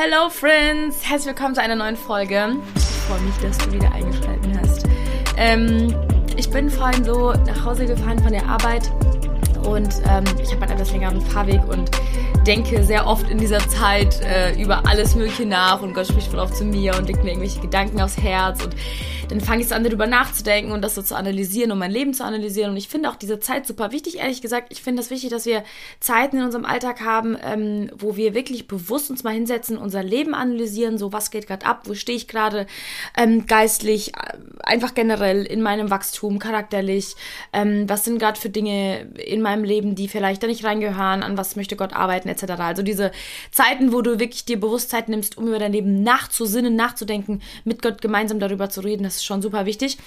Hello Friends, herzlich willkommen zu einer neuen Folge. Ich freue mich, dass du wieder eingeschaltet hast. Ähm, ich bin vorhin so nach Hause gefahren von der Arbeit und ähm, ich habe einen etwas längeren Fahrweg und denke sehr oft in dieser Zeit äh, über alles Mögliche nach und Gott spricht voll auch zu mir und legt mir irgendwelche Gedanken aufs Herz und dann fange ich an, darüber nachzudenken und das so zu analysieren und mein Leben zu analysieren. Und ich finde auch diese Zeit super wichtig, ehrlich gesagt. Ich finde das wichtig, dass wir Zeiten in unserem Alltag haben, ähm, wo wir wirklich bewusst uns mal hinsetzen, unser Leben analysieren, so was geht gerade ab, wo stehe ich gerade ähm, geistlich, äh, einfach generell in meinem Wachstum, charakterlich, ähm, was sind gerade für Dinge in meinem Leben, die vielleicht da nicht reingehören, an was möchte Gott arbeiten, etc. Also diese Zeiten, wo du wirklich dir Bewusstsein nimmst, um über dein Leben nachzusinnen, nachzudenken, mit Gott gemeinsam darüber zu reden, das ist schon super wichtig.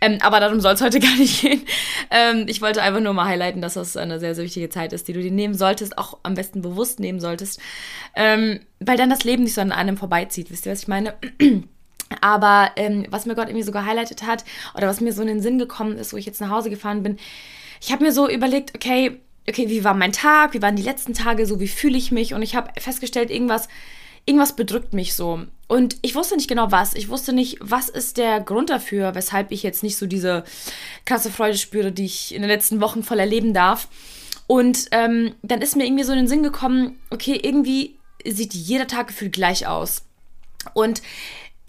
Ähm, aber darum soll es heute gar nicht gehen. Ähm, ich wollte einfach nur mal highlighten, dass das eine sehr, sehr wichtige Zeit ist, die du dir nehmen solltest, auch am besten bewusst nehmen solltest. Ähm, weil dann das Leben nicht so an einem vorbeizieht. Wisst ihr, was ich meine? Aber ähm, was mir Gott irgendwie so gehighlightet hat oder was mir so in den Sinn gekommen ist, wo ich jetzt nach Hause gefahren bin, ich habe mir so überlegt, okay, okay, wie war mein Tag, wie waren die letzten Tage, so wie fühle ich mich und ich habe festgestellt, irgendwas irgendwas bedrückt mich so. Und ich wusste nicht genau was. Ich wusste nicht, was ist der Grund dafür, weshalb ich jetzt nicht so diese krasse Freude spüre, die ich in den letzten Wochen voll erleben darf. Und ähm, dann ist mir irgendwie so in den Sinn gekommen, okay, irgendwie sieht jeder Tag gefühlt gleich aus. Und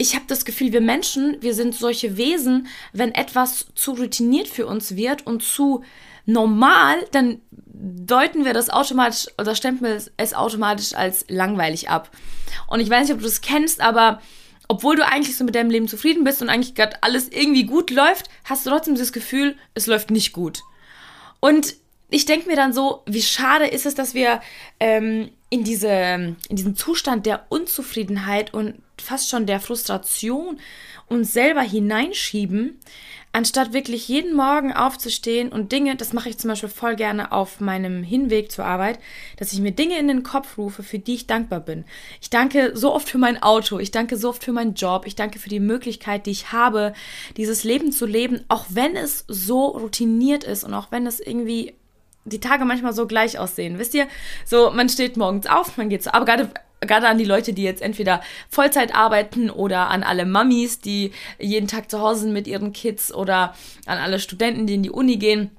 ich habe das Gefühl, wir Menschen, wir sind solche Wesen, wenn etwas zu routiniert für uns wird und zu normal, dann deuten wir das automatisch oder stempeln es automatisch als langweilig ab. Und ich weiß nicht, ob du das kennst, aber obwohl du eigentlich so mit deinem Leben zufrieden bist und eigentlich gerade alles irgendwie gut läuft, hast du trotzdem das Gefühl, es läuft nicht gut. Und ich denke mir dann so, wie schade ist es, dass wir ähm, in, diese, in diesen Zustand der Unzufriedenheit und fast schon der Frustration uns selber hineinschieben, anstatt wirklich jeden Morgen aufzustehen und Dinge, das mache ich zum Beispiel voll gerne auf meinem Hinweg zur Arbeit, dass ich mir Dinge in den Kopf rufe, für die ich dankbar bin. Ich danke so oft für mein Auto, ich danke so oft für meinen Job, ich danke für die Möglichkeit, die ich habe, dieses Leben zu leben, auch wenn es so routiniert ist und auch wenn es irgendwie die Tage manchmal so gleich aussehen. Wisst ihr, so man steht morgens auf, man geht zur Arbeit, gerade an die Leute, die jetzt entweder Vollzeit arbeiten oder an alle Mamis, die jeden Tag zu Hause sind mit ihren Kids oder an alle Studenten, die in die Uni gehen.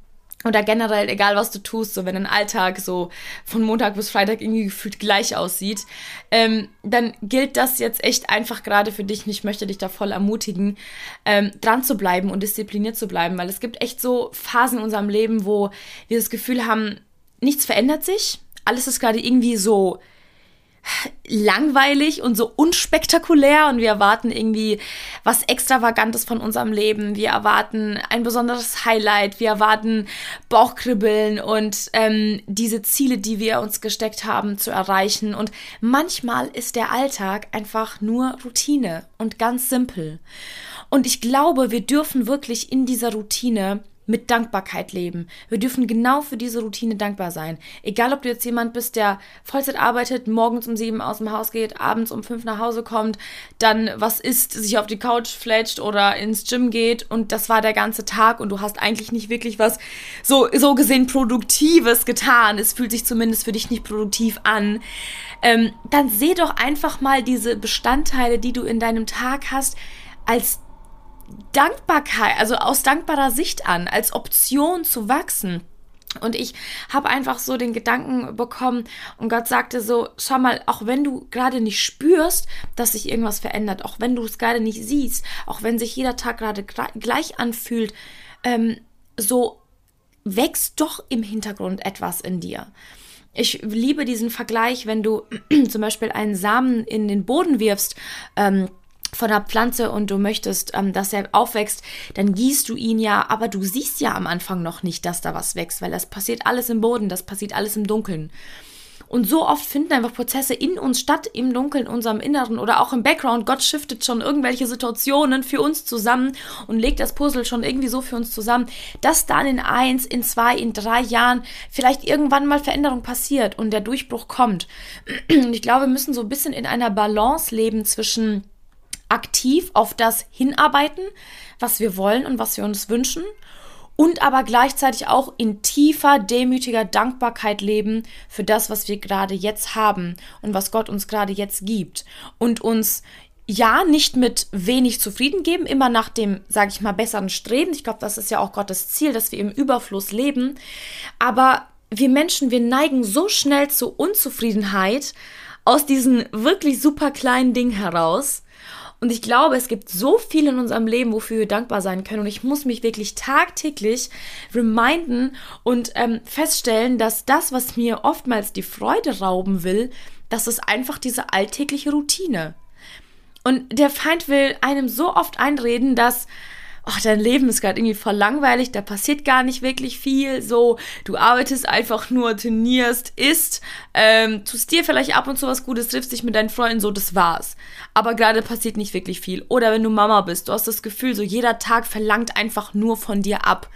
Oder generell, egal was du tust, so wenn ein Alltag so von Montag bis Freitag irgendwie gefühlt gleich aussieht, ähm, dann gilt das jetzt echt einfach gerade für dich. Und ich möchte dich da voll ermutigen, ähm, dran zu bleiben und diszipliniert zu bleiben, weil es gibt echt so Phasen in unserem Leben, wo wir das Gefühl haben, nichts verändert sich. Alles ist gerade irgendwie so langweilig und so unspektakulär und wir erwarten irgendwie was Extravagantes von unserem Leben. Wir erwarten ein besonderes Highlight, wir erwarten Bauchkribbeln und ähm, diese Ziele, die wir uns gesteckt haben, zu erreichen. Und manchmal ist der Alltag einfach nur Routine und ganz simpel. Und ich glaube, wir dürfen wirklich in dieser Routine mit Dankbarkeit leben. Wir dürfen genau für diese Routine dankbar sein. Egal, ob du jetzt jemand bist, der Vollzeit arbeitet, morgens um sieben aus dem Haus geht, abends um fünf nach Hause kommt, dann was isst, sich auf die Couch fletscht oder ins Gym geht und das war der ganze Tag und du hast eigentlich nicht wirklich was so, so gesehen Produktives getan. Es fühlt sich zumindest für dich nicht produktiv an. Ähm, dann seh doch einfach mal diese Bestandteile, die du in deinem Tag hast, als Dankbarkeit, also aus dankbarer Sicht an, als Option zu wachsen. Und ich habe einfach so den Gedanken bekommen und Gott sagte so, schau mal, auch wenn du gerade nicht spürst, dass sich irgendwas verändert, auch wenn du es gerade nicht siehst, auch wenn sich jeder Tag gerade gleich anfühlt, ähm, so wächst doch im Hintergrund etwas in dir. Ich liebe diesen Vergleich, wenn du zum Beispiel einen Samen in den Boden wirfst, ähm, von der Pflanze und du möchtest, ähm, dass er aufwächst, dann gießt du ihn ja, aber du siehst ja am Anfang noch nicht, dass da was wächst, weil das passiert alles im Boden, das passiert alles im Dunkeln. Und so oft finden einfach Prozesse in uns statt, im Dunkeln, in unserem Inneren oder auch im Background. Gott shiftet schon irgendwelche Situationen für uns zusammen und legt das Puzzle schon irgendwie so für uns zusammen, dass dann in eins, in zwei, in drei Jahren vielleicht irgendwann mal Veränderung passiert und der Durchbruch kommt. Und ich glaube, wir müssen so ein bisschen in einer Balance leben zwischen aktiv auf das hinarbeiten, was wir wollen und was wir uns wünschen und aber gleichzeitig auch in tiefer, demütiger Dankbarkeit leben für das, was wir gerade jetzt haben und was Gott uns gerade jetzt gibt und uns ja, nicht mit wenig zufrieden geben, immer nach dem, sage ich mal, besseren Streben. Ich glaube, das ist ja auch Gottes Ziel, dass wir im Überfluss leben. Aber wir Menschen, wir neigen so schnell zu Unzufriedenheit aus diesen wirklich super kleinen Dingen heraus. Und ich glaube, es gibt so viel in unserem Leben, wofür wir dankbar sein können. Und ich muss mich wirklich tagtäglich reminden und ähm, feststellen, dass das, was mir oftmals die Freude rauben will, das ist einfach diese alltägliche Routine. Und der Feind will einem so oft einreden, dass ach, dein Leben ist gerade irgendwie voll langweilig, da passiert gar nicht wirklich viel. So, du arbeitest einfach nur, trainierst, isst, ähm, tust dir vielleicht ab und zu was Gutes, triffst dich mit deinen Freunden, so, das war's. Aber gerade passiert nicht wirklich viel. Oder wenn du Mama bist, du hast das Gefühl, so jeder Tag verlangt einfach nur von dir ab.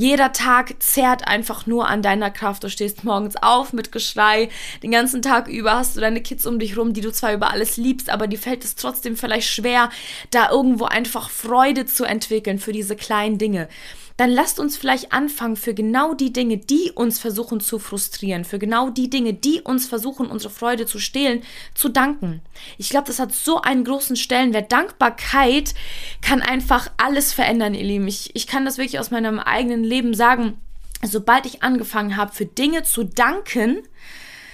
Jeder Tag zerrt einfach nur an deiner Kraft. Du stehst morgens auf mit Geschrei. Den ganzen Tag über hast du deine Kids um dich rum, die du zwar über alles liebst, aber die fällt es trotzdem vielleicht schwer, da irgendwo einfach Freude zu entwickeln für diese kleinen Dinge dann lasst uns vielleicht anfangen, für genau die Dinge, die uns versuchen zu frustrieren, für genau die Dinge, die uns versuchen, unsere Freude zu stehlen, zu danken. Ich glaube, das hat so einen großen Stellenwert. Dankbarkeit kann einfach alles verändern, ihr Lieben. Ich, ich kann das wirklich aus meinem eigenen Leben sagen. Sobald ich angefangen habe, für Dinge zu danken,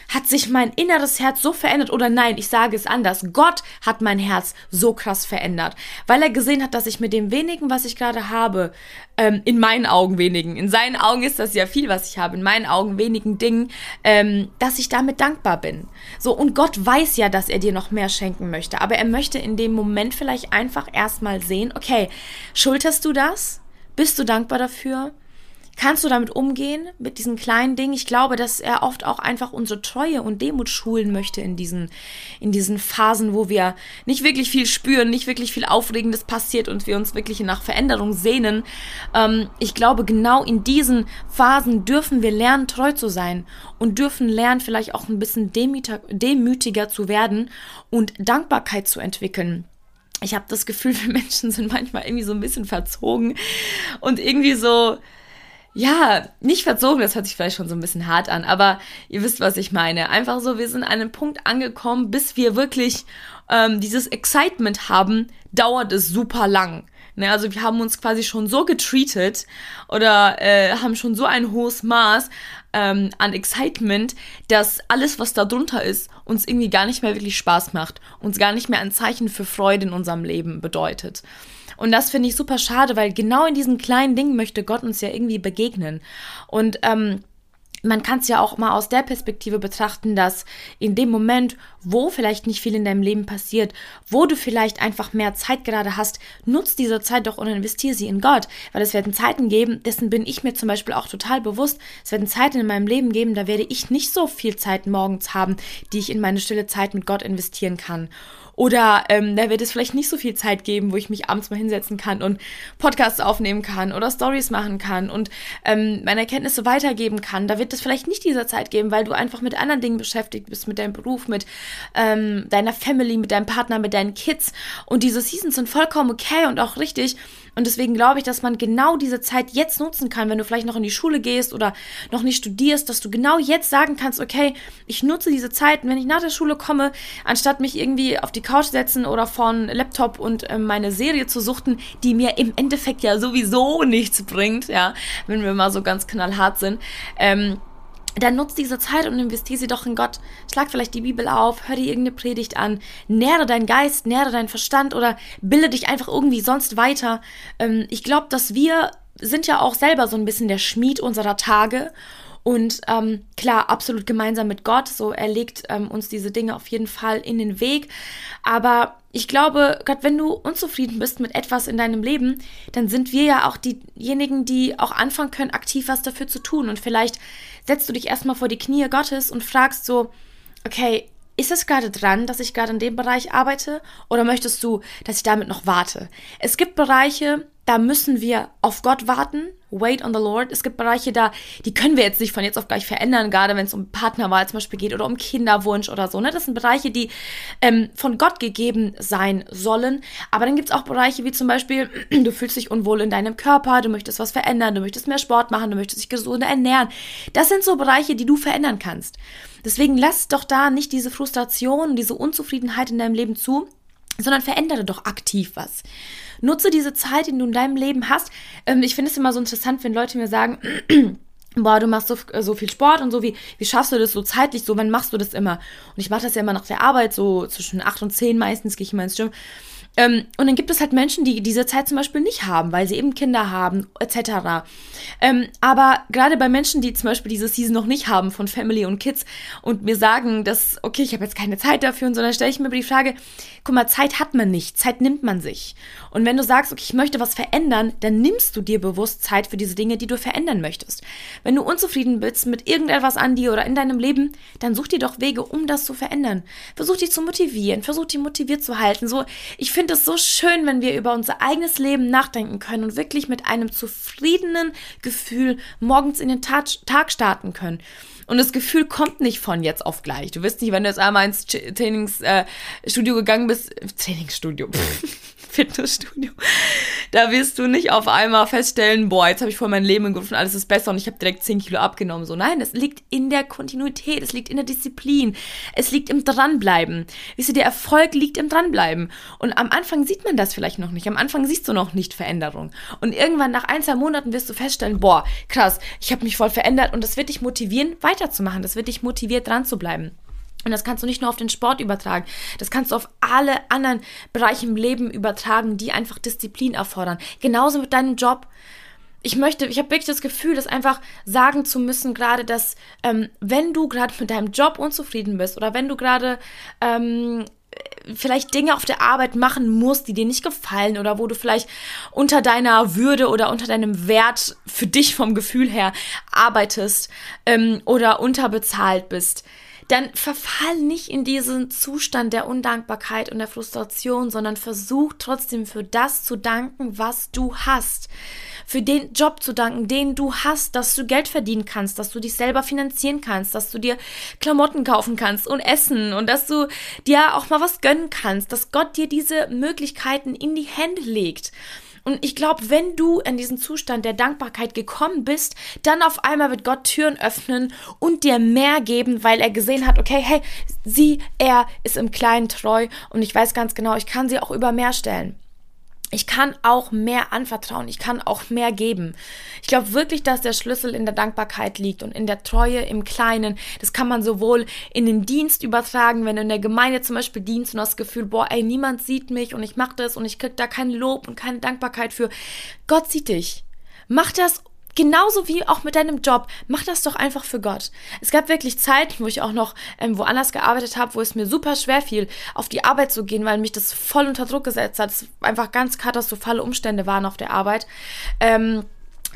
hat sich mein inneres Herz so verändert oder nein, ich sage es anders. Gott hat mein Herz so krass verändert, weil er gesehen hat, dass ich mit dem wenigen, was ich gerade habe, ähm, in meinen Augen wenigen, in seinen Augen ist das ja viel, was ich habe, in meinen Augen wenigen Dingen, ähm, dass ich damit dankbar bin. So, und Gott weiß ja, dass er dir noch mehr schenken möchte, aber er möchte in dem Moment vielleicht einfach erstmal sehen, okay, schulterst du das? Bist du dankbar dafür? Kannst du damit umgehen, mit diesen kleinen Dingen? Ich glaube, dass er oft auch einfach unsere Treue und Demut schulen möchte in diesen, in diesen Phasen, wo wir nicht wirklich viel spüren, nicht wirklich viel Aufregendes passiert und wir uns wirklich nach Veränderung sehnen. Ähm, ich glaube, genau in diesen Phasen dürfen wir lernen, treu zu sein und dürfen lernen, vielleicht auch ein bisschen demütiger, zu werden und Dankbarkeit zu entwickeln ich habe das Gefühl, wir Menschen sind manchmal irgendwie so ein bisschen verzogen und irgendwie so, ja, nicht verzogen, das hört sich vielleicht schon so ein bisschen hart an, aber ihr wisst, was ich meine. Einfach so, wir sind an einem Punkt angekommen, bis wir wirklich ähm, dieses Excitement haben, dauert es super lang. Ne, also wir haben uns quasi schon so getreatet oder äh, haben schon so ein hohes Maß ähm, an Excitement, dass alles, was da drunter ist, uns irgendwie gar nicht mehr wirklich Spaß macht, uns gar nicht mehr ein Zeichen für Freude in unserem Leben bedeutet. Und das finde ich super schade, weil genau in diesen kleinen Dingen möchte Gott uns ja irgendwie begegnen. Und ähm, man kann es ja auch mal aus der Perspektive betrachten, dass in dem Moment, wo vielleicht nicht viel in deinem Leben passiert, wo du vielleicht einfach mehr Zeit gerade hast, nutzt diese Zeit doch und investiere sie in Gott. Weil es werden Zeiten geben, dessen bin ich mir zum Beispiel auch total bewusst. Es werden Zeiten in meinem Leben geben, da werde ich nicht so viel Zeit morgens haben, die ich in meine stille Zeit mit Gott investieren kann. Oder ähm, da wird es vielleicht nicht so viel Zeit geben, wo ich mich abends mal hinsetzen kann und Podcasts aufnehmen kann oder Stories machen kann und ähm, meine Erkenntnisse weitergeben kann. Da wird es vielleicht nicht diese Zeit geben, weil du einfach mit anderen Dingen beschäftigt bist, mit deinem Beruf, mit ähm, deiner Family, mit deinem Partner, mit deinen Kids. Und diese Seasons sind vollkommen okay und auch richtig. Und deswegen glaube ich, dass man genau diese Zeit jetzt nutzen kann, wenn du vielleicht noch in die Schule gehst oder noch nicht studierst, dass du genau jetzt sagen kannst, okay, ich nutze diese Zeit, wenn ich nach der Schule komme, anstatt mich irgendwie auf die Couch setzen oder von Laptop und äh, meine Serie zu suchten, die mir im Endeffekt ja sowieso nichts bringt, ja, wenn wir mal so ganz knallhart sind, ähm, dann nutz diese Zeit und investiere sie doch in Gott. Schlag vielleicht die Bibel auf, hör dir irgendeine Predigt an, nähre deinen Geist, nähre deinen Verstand oder bilde dich einfach irgendwie sonst weiter. Ähm, ich glaube, dass wir sind ja auch selber so ein bisschen der Schmied unserer Tage und ähm, klar, absolut gemeinsam mit Gott. So, er legt ähm, uns diese Dinge auf jeden Fall in den Weg. Aber ich glaube, Gott, wenn du unzufrieden bist mit etwas in deinem Leben, dann sind wir ja auch diejenigen, die auch anfangen können, aktiv was dafür zu tun. Und vielleicht setzt du dich erstmal vor die Knie Gottes und fragst so, okay, ist es gerade dran, dass ich gerade in dem Bereich arbeite? Oder möchtest du, dass ich damit noch warte? Es gibt Bereiche, da müssen wir auf Gott warten, Wait on the Lord. Es gibt Bereiche da, die können wir jetzt nicht von jetzt auf gleich verändern, gerade wenn es um Partnerwahl zum Beispiel geht oder um Kinderwunsch oder so. Ne? Das sind Bereiche, die ähm, von Gott gegeben sein sollen. Aber dann gibt es auch Bereiche wie zum Beispiel, du fühlst dich unwohl in deinem Körper, du möchtest was verändern, du möchtest mehr Sport machen, du möchtest dich gesünder ernähren. Das sind so Bereiche, die du verändern kannst. Deswegen lass doch da nicht diese Frustration, diese Unzufriedenheit in deinem Leben zu, sondern verändere doch aktiv was. Nutze diese Zeit, die du in deinem Leben hast. Ähm, ich finde es immer so interessant, wenn Leute mir sagen, boah, du machst so, äh, so viel Sport und so, wie, wie schaffst du das so zeitlich, so, wann machst du das immer? Und ich mache das ja immer nach der Arbeit, so zwischen acht und zehn meistens gehe ich immer ins Gym. Ähm, und dann gibt es halt Menschen, die diese Zeit zum Beispiel nicht haben, weil sie eben Kinder haben, etc. Ähm, aber gerade bei Menschen, die zum Beispiel diese Season noch nicht haben von Family und Kids und mir sagen, dass, okay, ich habe jetzt keine Zeit dafür und so, dann stelle ich mir die Frage, guck mal, Zeit hat man nicht, Zeit nimmt man sich. Und wenn du sagst, okay, ich möchte was verändern, dann nimmst du dir bewusst Zeit für diese Dinge, die du verändern möchtest. Wenn du unzufrieden bist mit irgendetwas an dir oder in deinem Leben, dann such dir doch Wege, um das zu verändern. Versuch dich zu motivieren, versuch dich motiviert zu halten. So, ich finde es so schön, wenn wir über unser eigenes Leben nachdenken können und wirklich mit einem zufriedenen Gefühl morgens in den Tag, Tag starten können. Und das Gefühl kommt nicht von jetzt auf gleich. Du wirst nicht, wenn du jetzt einmal ins Trainingsstudio äh, gegangen bist, Trainingsstudio. Fitnessstudio. Da wirst du nicht auf einmal feststellen, boah, jetzt habe ich voll mein Leben im alles ist besser und ich habe direkt 10 Kilo abgenommen. So, nein, es liegt in der Kontinuität, es liegt in der Disziplin, es liegt im Dranbleiben. Wisst ihr, der Erfolg liegt im Dranbleiben. Und am Anfang sieht man das vielleicht noch nicht. Am Anfang siehst du noch nicht Veränderung. Und irgendwann nach ein, zwei Monaten wirst du feststellen, boah, krass, ich habe mich voll verändert und das wird dich motivieren, weiterzumachen. Das wird dich motiviert, dran zu bleiben. Und das kannst du nicht nur auf den Sport übertragen, das kannst du auf alle anderen Bereiche im Leben übertragen, die einfach Disziplin erfordern. Genauso mit deinem Job. Ich möchte, ich habe wirklich das Gefühl, das einfach sagen zu müssen, gerade, dass ähm, wenn du gerade mit deinem Job unzufrieden bist oder wenn du gerade ähm, vielleicht Dinge auf der Arbeit machen musst, die dir nicht gefallen oder wo du vielleicht unter deiner Würde oder unter deinem Wert für dich vom Gefühl her arbeitest ähm, oder unterbezahlt bist dann verfall nicht in diesen Zustand der Undankbarkeit und der Frustration, sondern versuch trotzdem für das zu danken, was du hast. Für den Job zu danken, den du hast, dass du Geld verdienen kannst, dass du dich selber finanzieren kannst, dass du dir Klamotten kaufen kannst und essen und dass du dir auch mal was gönnen kannst, dass Gott dir diese Möglichkeiten in die Hände legt. Und ich glaube, wenn du in diesen Zustand der Dankbarkeit gekommen bist, dann auf einmal wird Gott Türen öffnen und dir mehr geben, weil er gesehen hat, okay, hey, sie, er ist im Kleinen treu und ich weiß ganz genau, ich kann sie auch über mehr stellen ich kann auch mehr anvertrauen, ich kann auch mehr geben. Ich glaube wirklich, dass der Schlüssel in der Dankbarkeit liegt und in der Treue im Kleinen. Das kann man sowohl in den Dienst übertragen, wenn du in der Gemeinde zum Beispiel dienst und hast das Gefühl, boah, ey, niemand sieht mich und ich mache das und ich krieg da kein Lob und keine Dankbarkeit für. Gott sieht dich. Mach das genauso wie auch mit deinem Job, mach das doch einfach für Gott. Es gab wirklich Zeiten, wo ich auch noch ähm, woanders gearbeitet habe, wo es mir super schwer fiel, auf die Arbeit zu gehen, weil mich das voll unter Druck gesetzt hat. Es einfach ganz katastrophale Umstände waren auf der Arbeit. Ähm,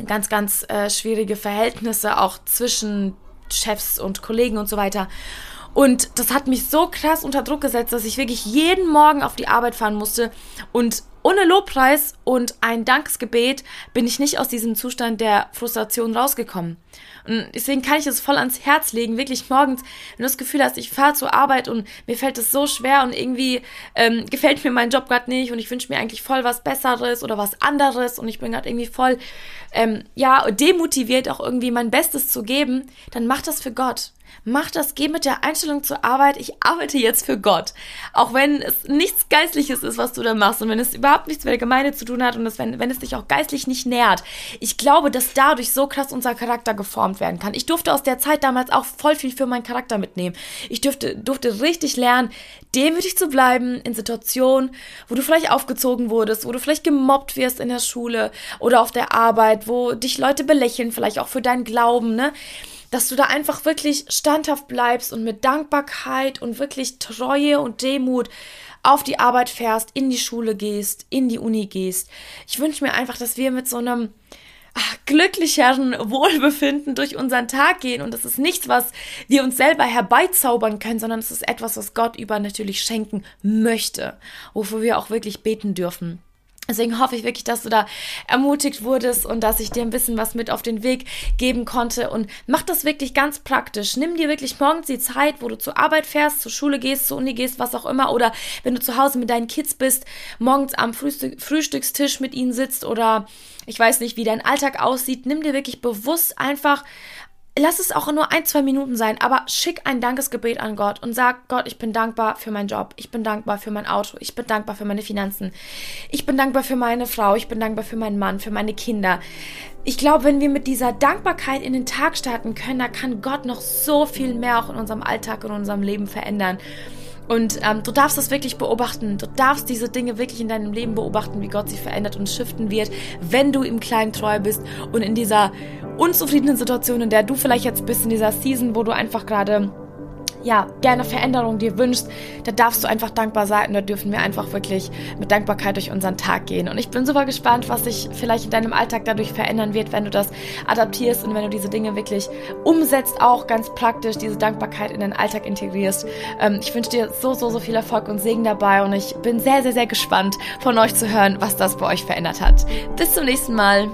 ganz, ganz äh, schwierige Verhältnisse auch zwischen Chefs und Kollegen und so weiter. Und das hat mich so krass unter Druck gesetzt, dass ich wirklich jeden Morgen auf die Arbeit fahren musste und ohne Lobpreis und ein Dankesgebet bin ich nicht aus diesem Zustand der Frustration rausgekommen. Und deswegen kann ich es voll ans Herz legen, wirklich morgens, wenn du das Gefühl hast, ich fahre zur Arbeit und mir fällt es so schwer und irgendwie ähm, gefällt mir mein Job gerade nicht und ich wünsche mir eigentlich voll was Besseres oder was anderes und ich bin gerade irgendwie voll, ähm, ja, demotiviert auch irgendwie mein Bestes zu geben, dann mach das für Gott. Mach das, geh mit der Einstellung zur Arbeit, ich arbeite jetzt für Gott. Auch wenn es nichts Geistliches ist, was du da machst und wenn es überhaupt nichts mit der Gemeinde zu tun hat und es, wenn, wenn es dich auch geistlich nicht nährt. Ich glaube, dass dadurch so krass unser Charakter geformt werden kann. Ich durfte aus der Zeit damals auch voll viel für meinen Charakter mitnehmen. Ich durfte, durfte richtig lernen, demütig zu bleiben in Situationen, wo du vielleicht aufgezogen wurdest, wo du vielleicht gemobbt wirst in der Schule oder auf der Arbeit, wo dich Leute belächeln, vielleicht auch für deinen Glauben, ne? Dass du da einfach wirklich standhaft bleibst und mit Dankbarkeit und wirklich Treue und Demut auf die Arbeit fährst, in die Schule gehst, in die Uni gehst. Ich wünsche mir einfach, dass wir mit so einem ach, glücklicheren Wohlbefinden durch unseren Tag gehen. Und das ist nichts, was wir uns selber herbeizaubern können, sondern es ist etwas, was Gott über natürlich schenken möchte, wofür wir auch wirklich beten dürfen. Deswegen hoffe ich wirklich, dass du da ermutigt wurdest und dass ich dir ein bisschen was mit auf den Weg geben konnte. Und mach das wirklich ganz praktisch. Nimm dir wirklich morgens die Zeit, wo du zur Arbeit fährst, zur Schule gehst, zur Uni gehst, was auch immer. Oder wenn du zu Hause mit deinen Kids bist, morgens am Frühstück Frühstückstisch mit ihnen sitzt oder ich weiß nicht, wie dein Alltag aussieht. Nimm dir wirklich bewusst einfach lass es auch nur ein, zwei Minuten sein, aber schick ein Dankesgebet an Gott und sag, Gott, ich bin dankbar für meinen Job, ich bin dankbar für mein Auto, ich bin dankbar für meine Finanzen, ich bin dankbar für meine Frau, ich bin dankbar für meinen Mann, für meine Kinder. Ich glaube, wenn wir mit dieser Dankbarkeit in den Tag starten können, da kann Gott noch so viel mehr auch in unserem Alltag und in unserem Leben verändern. Und ähm, du darfst das wirklich beobachten. Du darfst diese Dinge wirklich in deinem Leben beobachten, wie Gott sie verändert und shiften wird, wenn du im Kleinen treu bist und in dieser unzufriedenen Situation, in der du vielleicht jetzt bist, in dieser Season, wo du einfach gerade ja, gerne Veränderung dir wünschst, da darfst du einfach dankbar sein und da dürfen wir einfach wirklich mit Dankbarkeit durch unseren Tag gehen. Und ich bin super gespannt, was sich vielleicht in deinem Alltag dadurch verändern wird, wenn du das adaptierst und wenn du diese Dinge wirklich umsetzt, auch ganz praktisch diese Dankbarkeit in deinen Alltag integrierst. Ähm, ich wünsche dir so, so, so viel Erfolg und Segen dabei und ich bin sehr, sehr, sehr gespannt von euch zu hören, was das bei euch verändert hat. Bis zum nächsten Mal.